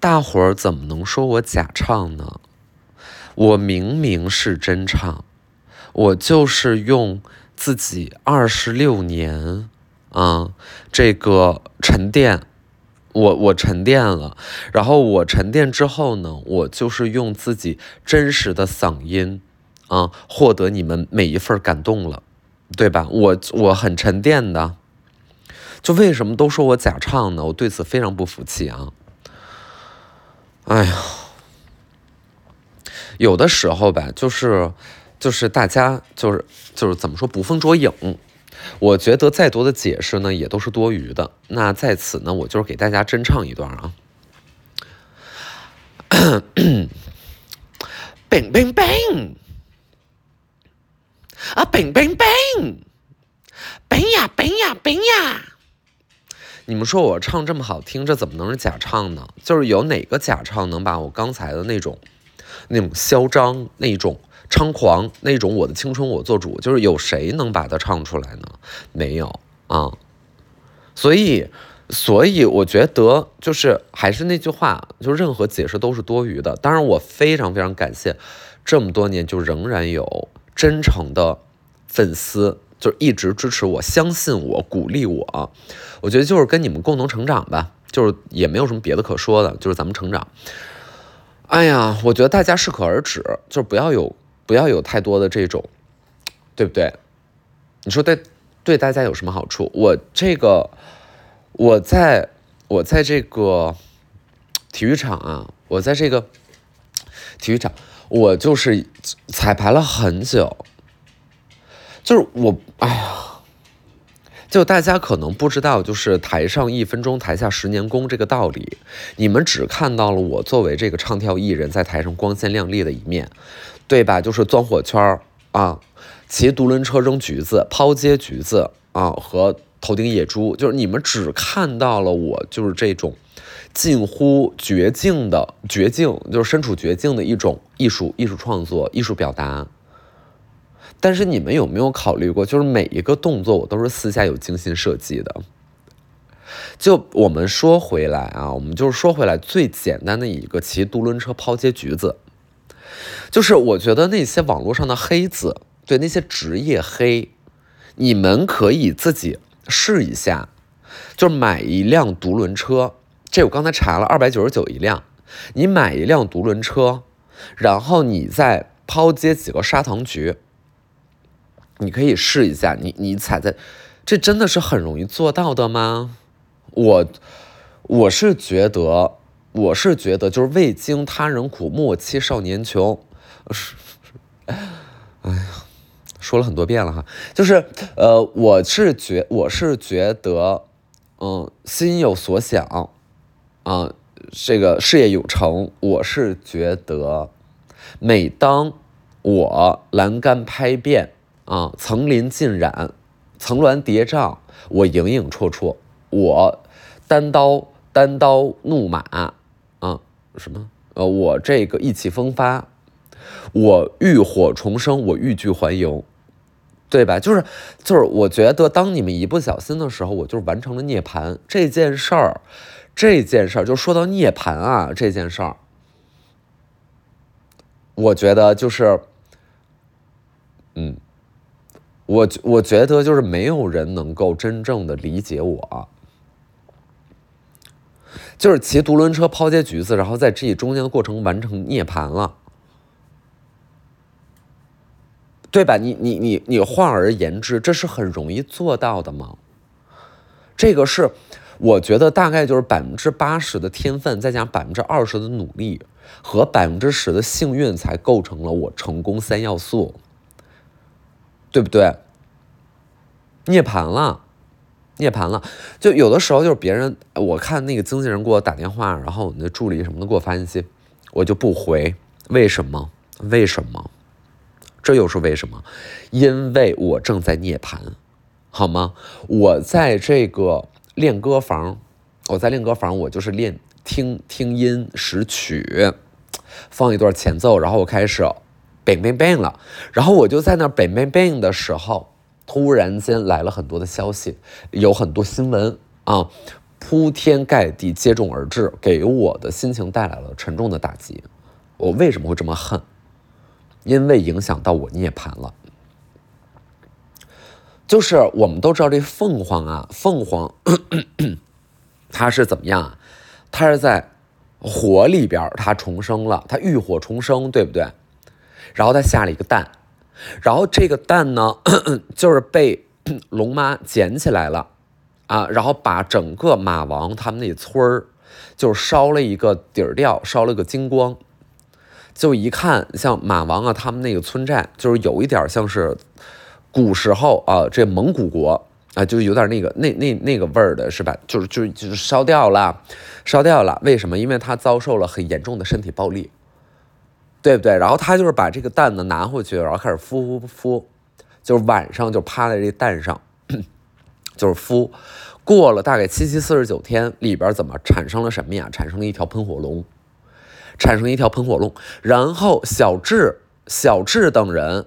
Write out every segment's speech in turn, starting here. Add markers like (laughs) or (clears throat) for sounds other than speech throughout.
大伙儿怎么能说我假唱呢？我明明是真唱，我就是用自己二十六年啊这个沉淀，我我沉淀了，然后我沉淀之后呢，我就是用自己真实的嗓音啊获得你们每一份感动了，对吧？我我很沉淀的，就为什么都说我假唱呢？我对此非常不服气啊！哎呀，有的时候吧，就是就是大家就是就是怎么说捕风捉影，我觉得再多的解释呢也都是多余的。那在此呢，我就是给大家真唱一段啊。冰冰冰啊，冰冰冰，冰呀冰呀冰呀！你们说我唱这么好听，这怎么能是假唱呢？就是有哪个假唱能把我刚才的那种、那种嚣张、那种猖狂、那种我的青春我做主，就是有谁能把它唱出来呢？没有啊。所以，所以我觉得就是还是那句话，就任何解释都是多余的。当然，我非常非常感谢这么多年就仍然有真诚的粉丝。就一直支持我，相信我，鼓励我。我觉得就是跟你们共同成长吧，就是也没有什么别的可说的，就是咱们成长。哎呀，我觉得大家适可而止，就是不要有不要有太多的这种，对不对？你说对对大家有什么好处？我这个我在我在这个体育场啊，我在这个体育场，我就是彩排了很久。就是我，哎呀，就大家可能不知道，就是台上一分钟，台下十年功这个道理。你们只看到了我作为这个唱跳艺人，在台上光鲜亮丽的一面，对吧？就是钻火圈儿啊，骑独轮车扔橘子、抛接橘子啊，和头顶野猪。就是你们只看到了我，就是这种近乎绝境的绝境，就是身处绝境的一种艺术、艺术创作、艺术表达。但是你们有没有考虑过，就是每一个动作我都是私下有精心设计的。就我们说回来啊，我们就是说回来最简单的一个骑独轮车抛接橘子，就是我觉得那些网络上的黑子，对那些职业黑，你们可以自己试一下，就是买一辆独轮车，这我刚才查了，二百九十九一辆，你买一辆独轮车，然后你再抛接几个砂糖橘。你可以试一下，你你踩在，这真的是很容易做到的吗？我我是觉得，我是觉得就是未经他人苦，莫欺少年穷。是，(laughs) 哎呀，说了很多遍了哈，就是呃，我是觉我是觉得，嗯，心有所想，啊，这个事业有成，我是觉得，每当我栏杆拍遍。啊，层林尽染，层峦叠嶂，我影影绰绰，我单刀单刀怒马啊，什么？呃，我这个意气风发，我浴火重生，我欲拒还迎，对吧？就是就是，我觉得当你们一不小心的时候，我就完成了涅槃这件事儿，这件事儿就说到涅槃啊，这件事儿，我觉得就是，嗯。我我觉得就是没有人能够真正的理解我，就是骑独轮车抛接橘子，然后在这中间的过程完成涅槃了，对吧？你你你你换而言之，这是很容易做到的吗？这个是我觉得大概就是百分之八十的天分，再加百分之二十的努力和百分之十的幸运，才构成了我成功三要素。对不对？涅槃了，涅槃了。就有的时候就是别人，我看那个经纪人给我打电话，然后那助理什么的给我发信息，我就不回。为什么？为什么？这又是为什么？因为我正在涅槃，好吗？我在这个练歌房，我在练歌房，我就是练听听音识曲，放一段前奏，然后我开始。bang bang bang 了，然后我就在那 bang bang bang 的时候，突然间来了很多的消息，有很多新闻啊，铺天盖地接踵而至，给我的心情带来了沉重的打击。我为什么会这么恨？因为影响到我涅槃了。就是我们都知道这凤凰啊，凤凰 (clears throat) 它是怎么样啊？它是在火里边，它重生了，它浴火重生，对不对？然后它下了一个蛋，然后这个蛋呢，(clears throat) 就是被 (clears throat) 龙妈捡起来了啊，然后把整个马王他们那村儿就烧了一个底儿掉，烧了个精光。就一看，像马王啊，他们那个村寨，就是有一点像是古时候啊，这蒙古国啊，就有点那个那那那个味儿的是吧？就是就就是烧掉了，烧掉了。为什么？因为他遭受了很严重的身体暴力，对不对？然后他就是把这个蛋呢拿回去，然后开始孵孵孵，就是晚上就趴在这蛋上，(clears throat) 就是孵。过了大概七七四十九天，里边怎么产生了什么呀？产生了一条喷火龙。产生一条喷火龙，然后小智、小智等人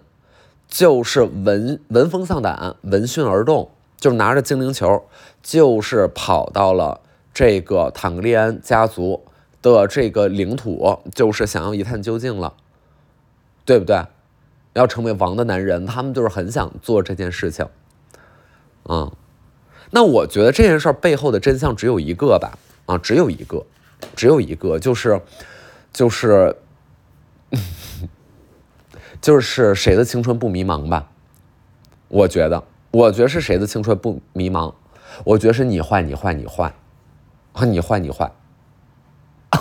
就是闻闻风丧胆、闻讯而动，就是拿着精灵球，就是跑到了这个坦格利安家族的这个领土，就是想要一探究竟了，对不对？要成为王的男人，他们就是很想做这件事情。嗯，那我觉得这件事背后的真相只有一个吧？啊，只有一个，只有一个，就是。就是，(laughs) 就是谁的青春不迷茫吧？我觉得，我觉得是谁的青春不迷茫？我觉得是你坏，你坏，你坏，啊，你坏，你坏，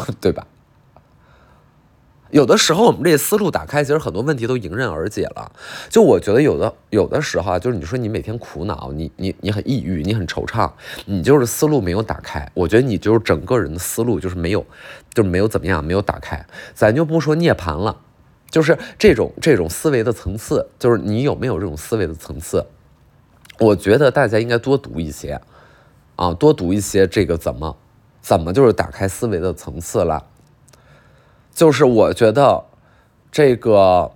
(laughs) 对吧？有的时候，我们这思路打开，其实很多问题都迎刃而解了。就我觉得，有的有的时候啊，就是你说你每天苦恼，你你你很抑郁，你很惆怅，你就是思路没有打开。我觉得你就是整个人的思路就是没有，就是没有怎么样，没有打开。咱就不说涅槃了，就是这种这种思维的层次，就是你有没有这种思维的层次？我觉得大家应该多读一些，啊，多读一些这个怎么怎么就是打开思维的层次了。就是我觉得，这个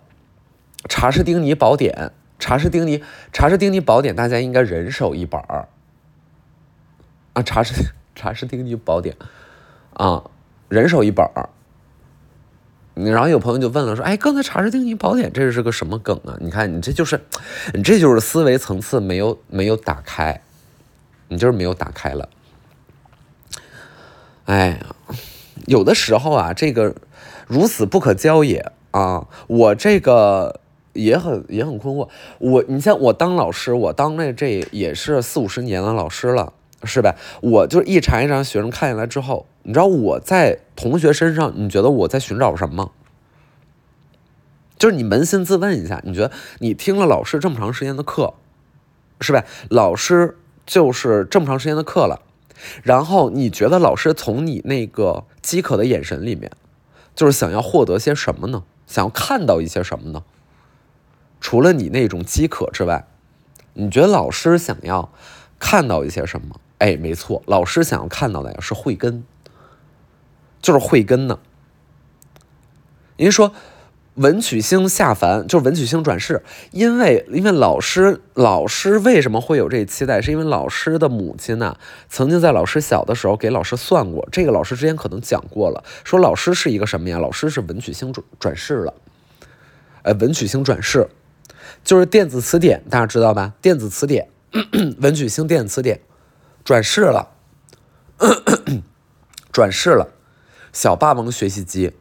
《查士丁尼宝典》《查士丁尼查士丁尼宝典》，大家应该人手一本儿啊，《查士查士丁尼宝典》啊，人手一本儿。然后有朋友就问了，说：“哎，刚才《查士丁尼宝典》这是个什么梗啊？你看，你这就是，你这就是思维层次没有没有打开，你就是没有打开了。哎呀，有的时候啊，这个。”如此不可教也啊！我这个也很也很困惑。我你像我当老师，我当那这也是四五十年的老师了，是吧？我就一茬一茬学生看下来之后，你知道我在同学身上，你觉得我在寻找什么？就是你扪心自问一下，你觉得你听了老师这么长时间的课，是吧？老师就是这么长时间的课了，然后你觉得老师从你那个饥渴的眼神里面？就是想要获得些什么呢？想要看到一些什么呢？除了你那种饥渴之外，你觉得老师想要看到一些什么？哎，没错，老师想要看到的呀是慧根，就是慧根呢。您说。文曲星下凡就是文曲星转世，因为因为老师老师为什么会有这期待？是因为老师的母亲呢，曾经在老师小的时候给老师算过，这个老师之前可能讲过了，说老师是一个什么呀？老师是文曲星转转世了，呃，文曲星转世就是电子词典，大家知道吧？电子词典，(clears throat) 文曲星电子词典转世了，(clears throat) 转世了，小霸王学习机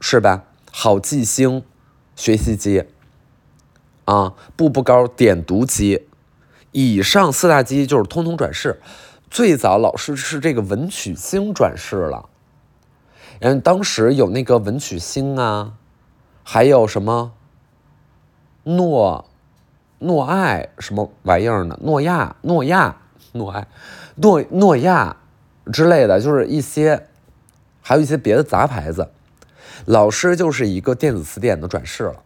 是吧？好记星学习机啊，步步高点读机，以上四大机就是通通转世。最早老师是这个文曲星转世了，嗯，当时有那个文曲星啊，还有什么诺诺爱什么玩意儿呢？诺亚诺亚诺爱诺诺亚之类的，就是一些，还有一些别的杂牌子。老师就是一个电子词典的转世了，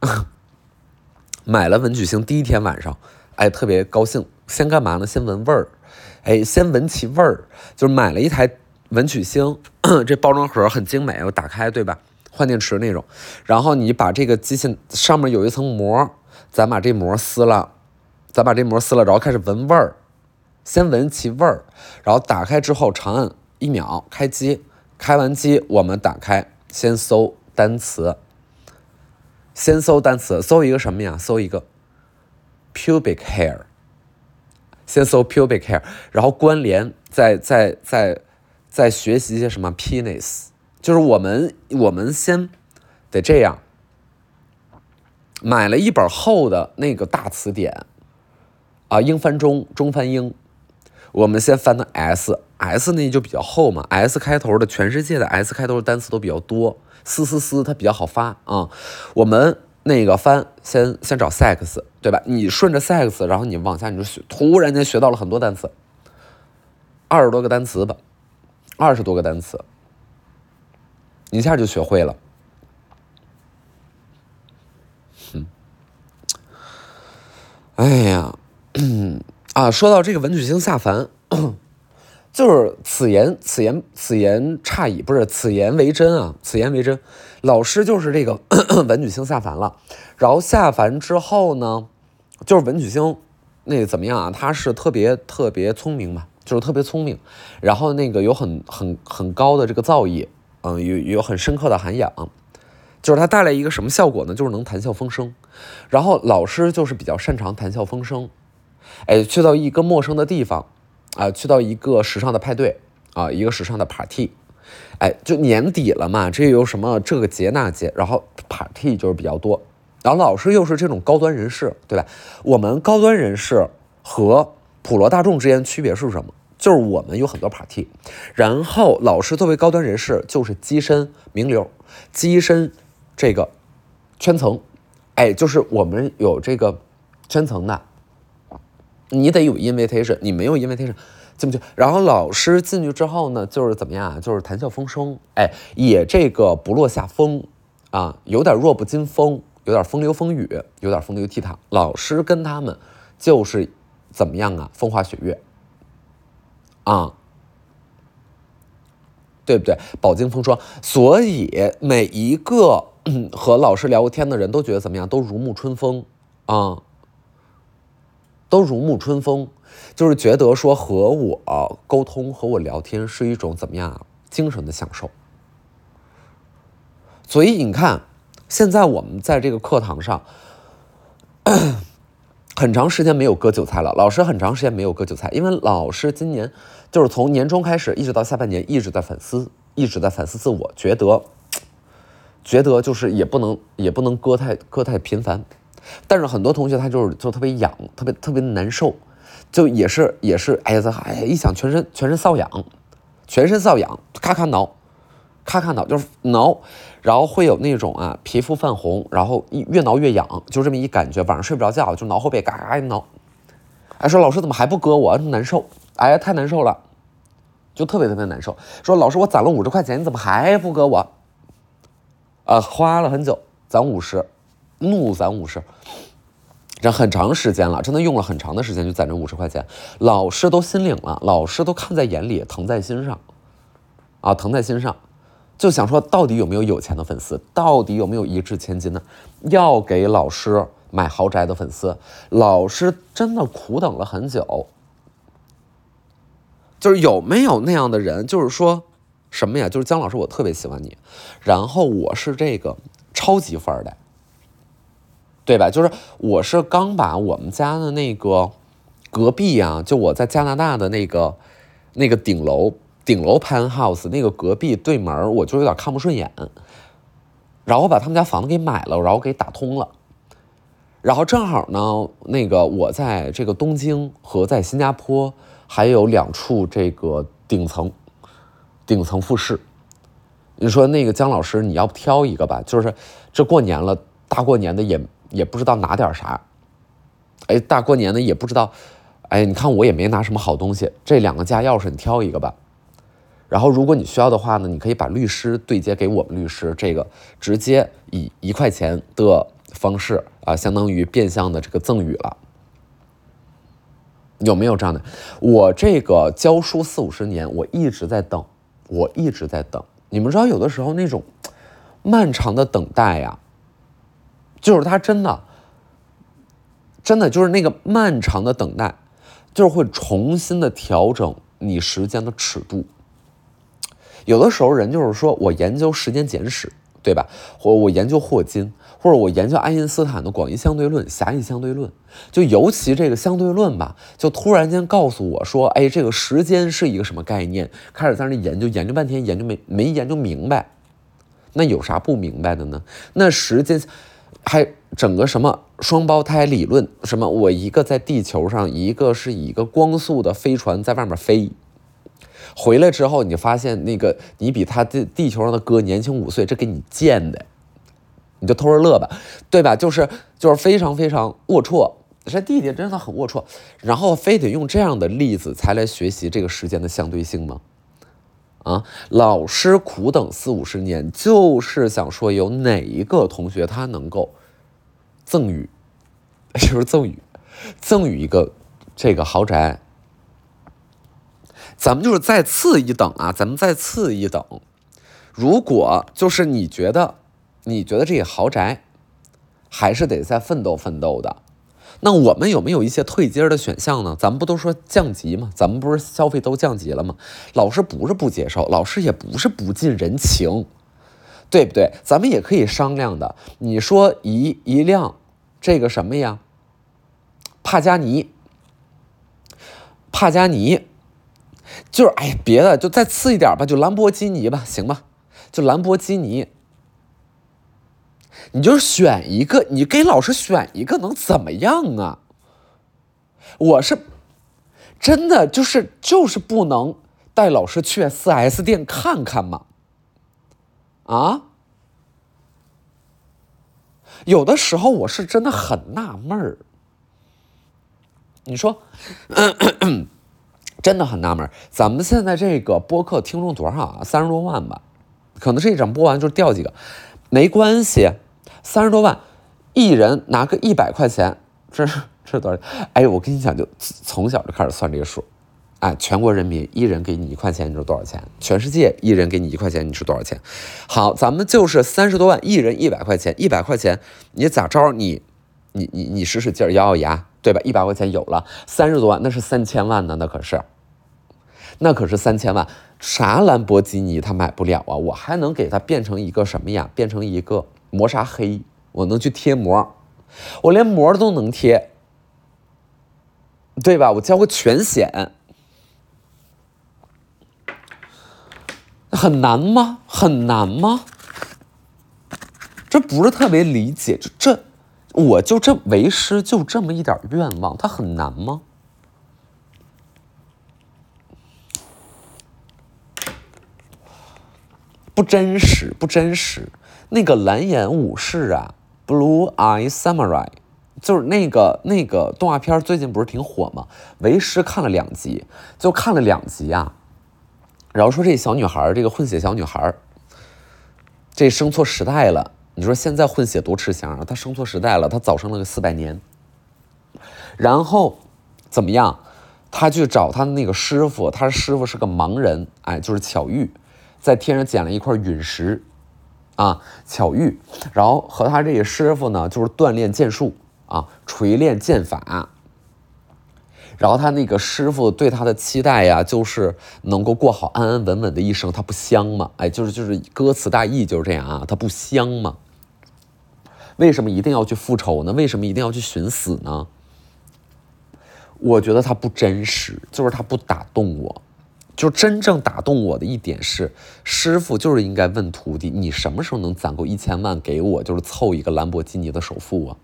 (laughs) 买了文曲星第一天晚上，哎，特别高兴。先干嘛呢？先闻味儿，哎，先闻其味儿。就是买了一台文曲星，(clears throat) 这包装盒很精美，我打开对吧？换电池那种。然后你把这个机器上面有一层膜，咱把这膜撕了，咱把这膜撕了，然后开始闻味儿，先闻其味儿，然后打开之后长按一秒开机，开完机我们打开先搜单词，先搜单词，搜一个什么呀？搜一个 pubic hair，先搜 pubic hair，然后关联再再再再学习一些什么 penis，就是我们我们先得这样，买了一本厚的那个大词典，啊，英翻中，中翻英。我们先翻的 S，S 那就比较厚嘛，S 开头的，全世界的 S 开头的单词都比较多，嘶嘶嘶，它比较好发啊。我们那个翻，先先找 sex，对吧？你顺着 sex，然后你往下你就学，突然间学到了很多单词，二十多个单词吧，二十多个单词，一下就学会了。哼，哎呀。啊，说到这个文曲星下凡，就是此言此言此言差矣，不是此言为真啊，此言为真。老师就是这个 (clears throat) 文曲星下凡了，然后下凡之后呢，就是文曲星那个怎么样啊？他是特别特别聪明嘛，就是特别聪明，然后那个有很很很高的这个造诣，嗯，有有很深刻的涵养，就是他带来一个什么效果呢？就是能谈笑风生，然后老师就是比较擅长谈笑风生。哎，去到一个陌生的地方，啊，去到一个时尚的派对，啊，一个时尚的 party，哎，就年底了嘛，这有什么这个节那节，然后 party 就是比较多，然后老师又是这种高端人士，对吧？我们高端人士和普罗大众之间区别是什么？就是我们有很多 party，然后老师作为高端人士，就是跻身名流，跻身这个圈层，哎，就是我们有这个圈层的。你得有 invitation，你没有 invitation 进不去。然后老师进去之后呢，就是怎么样啊？就是谈笑风生，哎，也这个不落下风啊，有点弱不禁风，有点风流风雨，有点风流倜傥。老师跟他们就是怎么样啊？风花雪月啊，对不对？饱经风霜，所以每一个 (clears throat) 和老师聊过天的人都觉得怎么样？都如沐春风啊。都如沐春风，就是觉得说和我沟通、和我聊天是一种怎么样精神的享受。所以你看，现在我们在这个课堂上，(coughs) 很长时间没有割韭菜了。老师很长时间没有割韭菜，因为老师今年就是从年终开始一直到下半年一直在反思，一直在反思自我，觉得觉得就是也不能也不能割太割太频繁。但是很多同学他就是就特别痒，特别特别难受，就也是也是哎呀，哎呀，一想全身全身瘙痒，全身瘙痒，咔咔挠，咔咔挠，就是挠，然后会有那种啊皮肤泛红，然后越挠越痒，就这么一感觉，晚上睡不着觉就挠后背，嘎嘎一挠，哎说老师怎么还不割我，难受，哎呀太难受了，就特别特别难受，说老师我攒了五十块钱，你怎么还不割我？啊花了很久攒五十。怒攒五十，这很长时间了，真的用了很长的时间就攒这五十块钱。老师都心领了，老师都看在眼里，疼在心上，啊，疼在心上，就想说到底有没有有钱的粉丝，到底有没有一掷千金的，要给老师买豪宅的粉丝。老师真的苦等了很久，就是有没有那样的人，就是说什么呀？就是姜老师，我特别喜欢你，然后我是这个超级富二代。对吧？就是我是刚把我们家的那个隔壁啊，就我在加拿大的那个那个顶楼顶楼 penthouse 那个隔壁对门，我就有点看不顺眼，然后把他们家房子给买了，然后给打通了，然后正好呢，那个我在这个东京和在新加坡还有两处这个顶层顶层复式，你说那个姜老师，你要不挑一个吧？就是这过年了，大过年的也。也不知道拿点啥，哎，大过年的也不知道，哎，你看我也没拿什么好东西，这两个家钥匙你挑一个吧。然后如果你需要的话呢，你可以把律师对接给我们律师，这个直接以一块钱的方式啊，相当于变相的这个赠与了。有没有这样的？我这个教书四五十年，我一直在等，我一直在等。你们知道，有的时候那种漫长的等待呀。就是他真的，真的就是那个漫长的等待，就是会重新的调整你时间的尺度。有的时候人就是说我研究时间简史，对吧？或我研究霍金，或者我研究爱因斯坦的广义相对论、狭义相对论，就尤其这个相对论吧，就突然间告诉我说，哎，这个时间是一个什么概念？开始在那研究，研究半天，研究没没研究明白。那有啥不明白的呢？那时间还整个什么双胞胎理论？什么我一个在地球上，一个是以一个光速的飞船在外面飞。回来之后，你发现那个你比他地地球上的哥年轻五岁，这给你贱的，你就偷着乐吧，对吧？就是就是非常非常龌龊，这弟弟真的很龌龊，然后非得用这样的例子才来学习这个时间的相对性吗？啊，老师苦等四五十年，就是想说有哪一个同学他能够赠予，(laughs) 是不是赠予，赠予一个这个豪宅？咱们就是再次一等啊，咱们再次一等。如果就是你觉得，你觉得这个豪宅还是得再奋斗奋斗的，那我们有没有一些退阶的选项呢？咱们不都说降级吗？咱们不是消费都降级了吗？老师不是不接受，老师也不是不近人情，对不对？咱们也可以商量的。你说一一辆这个什么呀？帕加尼，帕加尼。就是哎，别的就再次一点吧，就兰博基尼吧，行吧？就兰博基尼，你就选一个，你给老师选一个，能怎么样啊？我是真的就是就是不能带老师去四 S 店看看吗？啊？有的时候我是真的很纳闷儿，你说。(coughs) 真的很纳闷儿，咱们现在这个播客听众多少啊？三十多万吧，可能这一场播完就掉几个，没关系，三十多万，一人拿个一百块钱，这这多少？哎，我跟你讲，就从小就开始算这个数，哎，全国人民一人给你一块钱，你说多少钱？全世界一人给你一块钱，你知道多少钱？好，咱们就是三十多万，一人一百块钱，一百块钱，你咋着？你，你你你使使劲，咬咬牙，对吧？一百块钱有了，三十多万，那是三千万呢，那可是。那可是三千万，啥兰博基尼他买不了啊！我还能给他变成一个什么呀？变成一个磨砂黑，我能去贴膜，我连膜都能贴，对吧？我交个全险，很难吗？很难吗？这不是特别理解，这这，我就这为师就这么一点愿望，他很难吗？不真实，不真实。那个蓝眼武士啊，《Blue Eye Samurai》，就是那个那个动画片，最近不是挺火吗？为师看了两集，就看了两集啊。然后说这小女孩，这个混血小女孩，这生错时代了。你说现在混血多吃香啊？她生错时代了，她早生了个四百年。然后怎么样？他去找他的那个师傅，他师傅是个盲人，哎，就是巧遇。在天上捡了一块陨石，啊，巧遇，然后和他这个师傅呢，就是锻炼剑术啊，锤炼剑法。然后他那个师傅对他的期待呀，就是能够过好安安稳稳的一生。他不香吗？哎，就是就是歌词大意就是这样啊，他不香吗？为什么一定要去复仇呢？为什么一定要去寻死呢？我觉得他不真实，就是他不打动我。就真正打动我的一点是，师傅就是应该问徒弟：你什么时候能攒够一千万给我，就是凑一个兰博基尼的首付啊？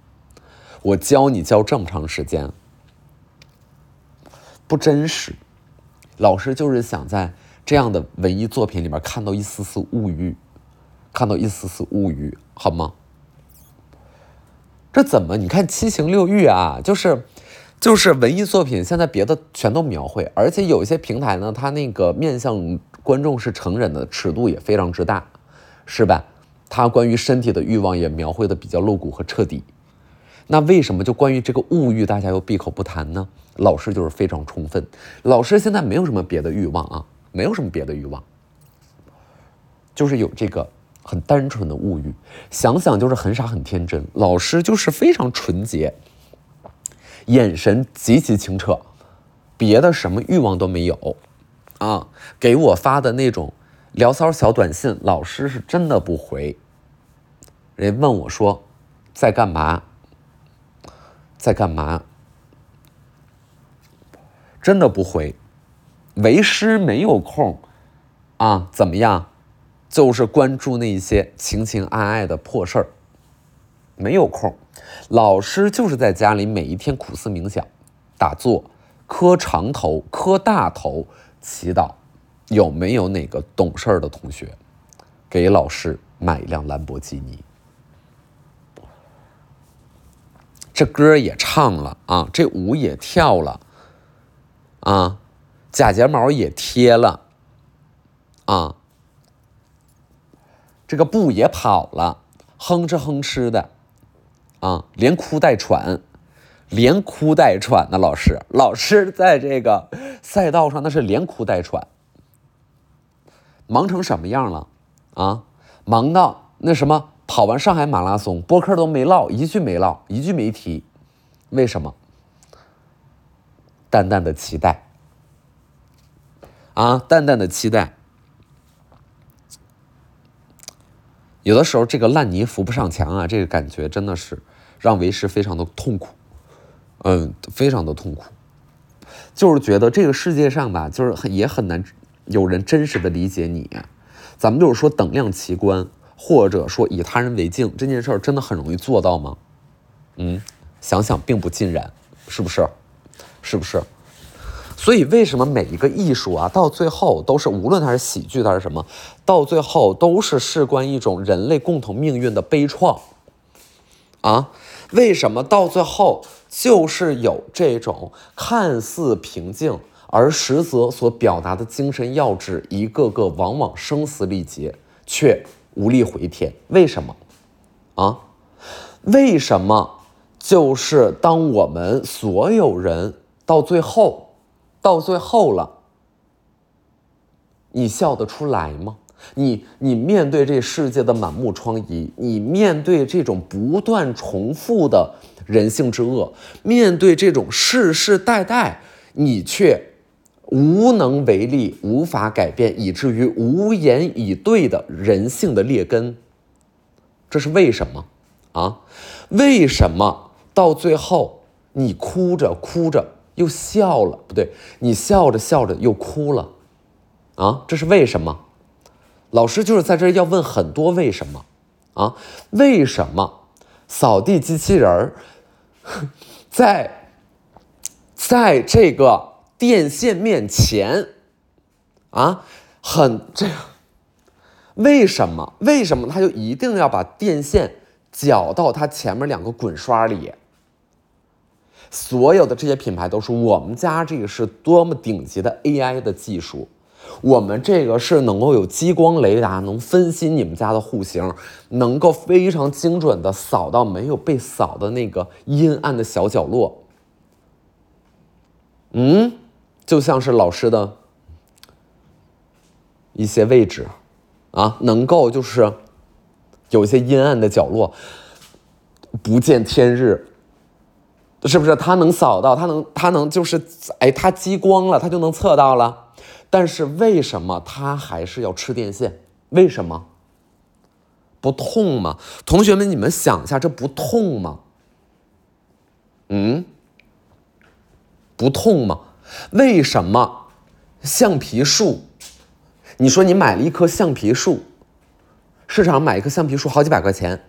我教你教这么长时间，不真实。老师就是想在这样的文艺作品里面看到一丝丝物欲，看到一丝丝物欲，好吗？这怎么？你看七情六欲啊，就是。就是文艺作品，现在别的全都描绘，而且有一些平台呢，它那个面向观众是成人的，尺度也非常之大，是吧？它关于身体的欲望也描绘的比较露骨和彻底。那为什么就关于这个物欲，大家又闭口不谈呢？老师就是非常充分，老师现在没有什么别的欲望啊，没有什么别的欲望，就是有这个很单纯的物欲，想想就是很傻很天真。老师就是非常纯洁。眼神极其清澈，别的什么欲望都没有，啊，给我发的那种聊骚小短信，老师是真的不回。人问我说，在干嘛？在干嘛？真的不回，为师没有空，啊，怎么样？就是关注那些情情爱爱的破事儿，没有空。老师就是在家里每一天苦思冥想、打坐、磕长头、磕大头、祈祷，有没有哪个懂事儿的同学给老师买一辆兰博基尼？这歌也唱了啊，这舞也跳了，啊，假睫毛也贴了，啊，这个步也跑了，哼哧哼哧的，啊，连哭带喘，连哭带喘的老师，老师在这个赛道上那是连哭带喘，忙成什么样了？啊，忙到那什么？跑完上海马拉松，播客都没唠一句，没唠一句，没提，为什么？淡淡的期待啊，淡淡的期待。有的时候，这个烂泥扶不上墙啊，这个感觉真的是让为师非常的痛苦，嗯，非常的痛苦。就是觉得这个世界上吧，就是很也很难有人真实的理解你。咱们就是说等量齐观。或者说以他人为镜这件事儿真的很容易做到吗？嗯，想想并不尽然，是不是？是不是？所以为什么每一个艺术啊，到最后都是无论它是喜剧，它是什么，到最后都是事关一种人类共同命运的悲怆啊？为什么到最后就是有这种看似平静，而实则所表达的精神要旨，一个个往往声嘶力竭，却。无力回天，为什么？啊？为什么？就是当我们所有人到最后，到最后了，你笑得出来吗？你你面对这世界的满目疮痍，你面对这种不断重复的人性之恶，面对这种世世代代，你却。无能为力，无法改变，以至于无言以对的人性的劣根，这是为什么啊？为什么到最后你哭着哭着又笑了？不对，你笑着笑着又哭了啊？这是为什么？老师就是在这要问很多为什么啊？为什么扫地机器人儿 (laughs) 在在这个？电线面前，啊，很这样，为什么？为什么他就一定要把电线绞到他前面两个滚刷里？所有的这些品牌都是我们家这个是多么顶级的 AI 的技术，我们这个是能够有激光雷达，能分析你们家的户型，能够非常精准的扫到没有被扫的那个阴暗的小角落。嗯。就像是老师的一些位置，啊，能够就是有一些阴暗的角落，不见天日，是不是？他能扫到，他能，他能就是，哎，他激光了，他就能测到了。但是为什么他还是要吃电线？为什么？不痛吗？同学们，你们想一下，这不痛吗？嗯，不痛吗？为什么橡皮树？你说你买了一棵橡皮树，市场买一棵橡皮树好几百块钱，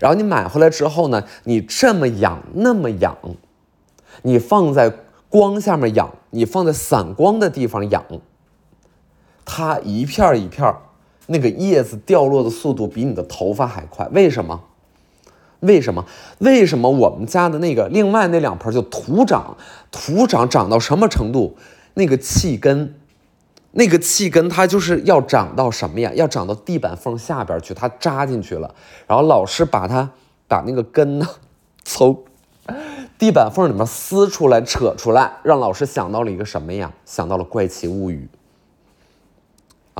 然后你买回来之后呢，你这么养那么养，你放在光下面养，你放在散光的地方养，它一片一片那个叶子掉落的速度比你的头发还快，为什么？为什么？为什么我们家的那个另外那两盆就土长，土长长到什么程度？那个气根，那个气根它就是要长到什么呀？要长到地板缝下边去，它扎进去了。然后老师把它把那个根呢 (laughs) 从 (laughs) 地板缝里面撕出来、扯出来，让老师想到了一个什么呀？想到了《怪奇物语》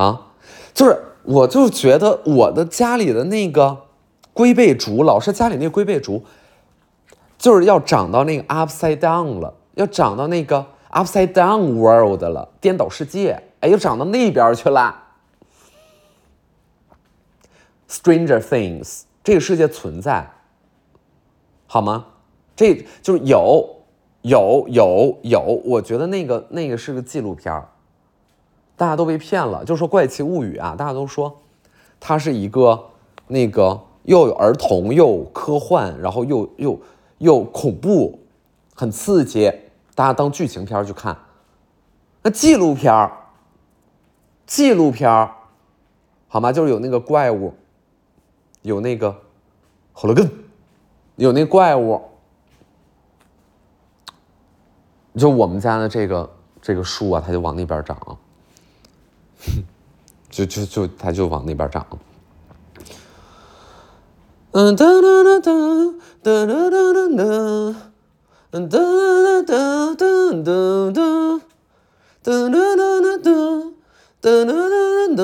啊，就是我就觉得我的家里的那个。龟背竹，老师家里那龟背竹，就是要长到那个 upside down 了，要长到那个 upside down world 了，颠倒世界。哎，又长到那边去了。Stranger Things，这个世界存在，好吗？这就是有，有，有，有。我觉得那个那个是个纪录片，大家都被骗了。就说《怪奇物语》啊，大家都说它是一个那个又有儿童又科幻，然后又又又恐怖，很刺激，大家当剧情片去看。那纪录片，纪录片，好吗？就是有那个怪物。有那个，好了根，有那怪物，就我们家的这个这个树啊，它就往那边长，(laughs) 就就就它就往那边长。嗯哒哒哒哒哒哒哒哒哒，嗯哒哒哒哒哒哒哒，哒哒哒哒哒哒哒哒哒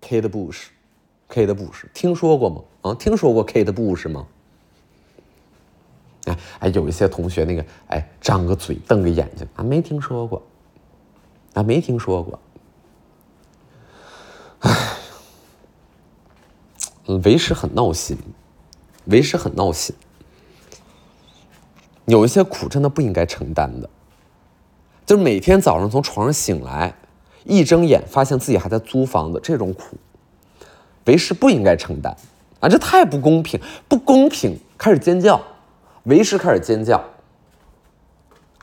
，Kate Bush。Kate Bush，听说过吗？啊，听说过 Kate Bush 吗？哎哎，有一些同学那个，哎，张个嘴，瞪个眼睛，啊，没听说过，啊，没听说过。哎，为师很闹心，为师很闹心。有一些苦真的不应该承担的，就是每天早上从床上醒来，一睁眼发现自己还在租房子，这种苦。为师不应该承担，啊，这太不公平，不公平！开始尖叫，为师开始尖叫，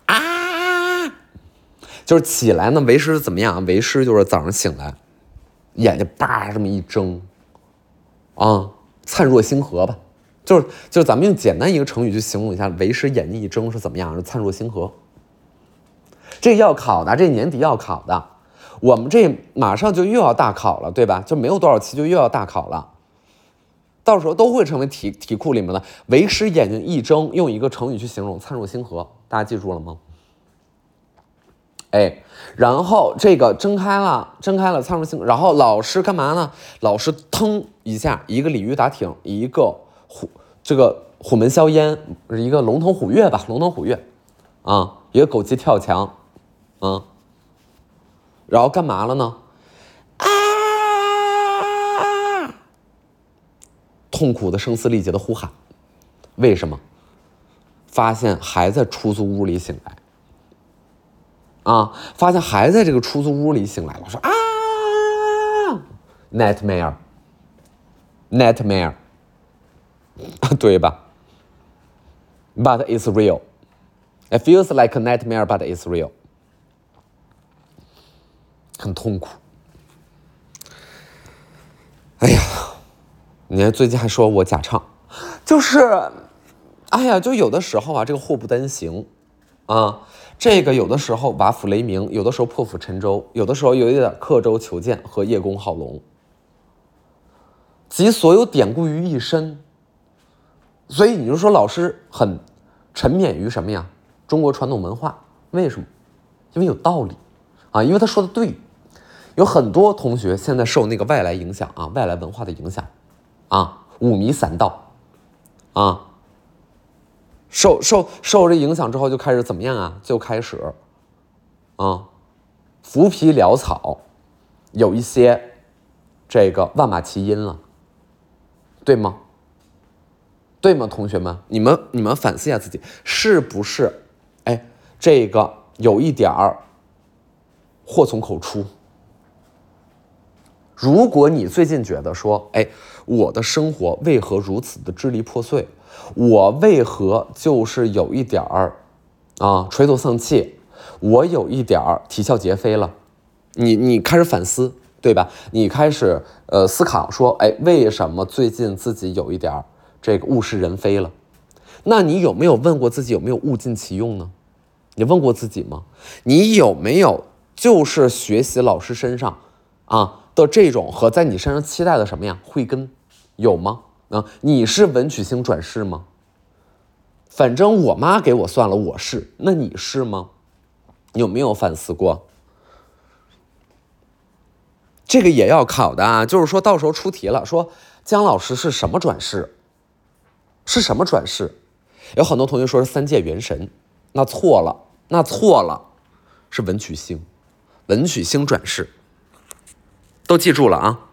啊！就是起来呢，为师怎么样？为师就是早上醒来，眼睛叭这么一睁，啊，灿若星河吧，就是就是咱们用简单一个成语去形容一下，为师眼睛一睁是怎么样？是灿若星河。这要考的，这年底要考的。我们这马上就又要大考了，对吧？就没有多少期，就又要大考了。到时候都会成为题题库里面的。为师眼睛一睁，用一个成语去形容，灿若星河，大家记住了吗？哎，然后这个睁开了，睁开了，灿若星。然后老师干嘛呢？老师腾一下，一个鲤鱼打挺，一个虎，这个虎门销烟，一个龙腾虎跃吧，龙腾虎跃，啊，一个狗急跳墙，啊。然后干嘛了呢？痛苦的、声嘶力竭的呼喊，为什么？发现还在出租屋里醒来。啊！发现还在这个出租屋里醒来了，说啊，nightmare，nightmare，对吧？But it's real. It feels like a nightmare, but it's real. 很痛苦，哎呀，你看最近还说我假唱，就是，哎呀，就有的时候啊，这个祸不单行，啊，这个有的时候瓦釜雷鸣，有的时候破釜沉舟，有的时候有一点刻舟求剑和叶公好龙，集所有典故于一身，所以你就说老师很沉湎于什么呀？中国传统文化，为什么？因为有道理，啊，因为他说的对。有很多同学现在受那个外来影响啊，外来文化的影响，啊，五迷三道，啊，受受受这影响之后就开始怎么样啊？就开始，啊，浮皮潦草，有一些这个万马齐喑了，对吗？对吗，同学们，你们你们反思一下自己，是不是？哎，这个有一点儿祸从口出。如果你最近觉得说，哎，我的生活为何如此的支离破碎？我为何就是有一点儿啊垂头丧气？我有一点儿啼笑皆非了？你你开始反思，对吧？你开始呃思考说，哎，为什么最近自己有一点儿这个物是人非了？那你有没有问过自己有没有物尽其用呢？你问过自己吗？你有没有就是学习老师身上啊？的这种和在你身上期待的什么呀？慧根，有吗？啊，你是文曲星转世吗？反正我妈给我算了，我是。那你是吗？有没有反思过？这个也要考的啊，就是说到时候出题了，说姜老师是什么转世？是什么转世？有很多同学说是三界元神，那错了，那错了，是文曲星，文曲星转世，都记住了啊。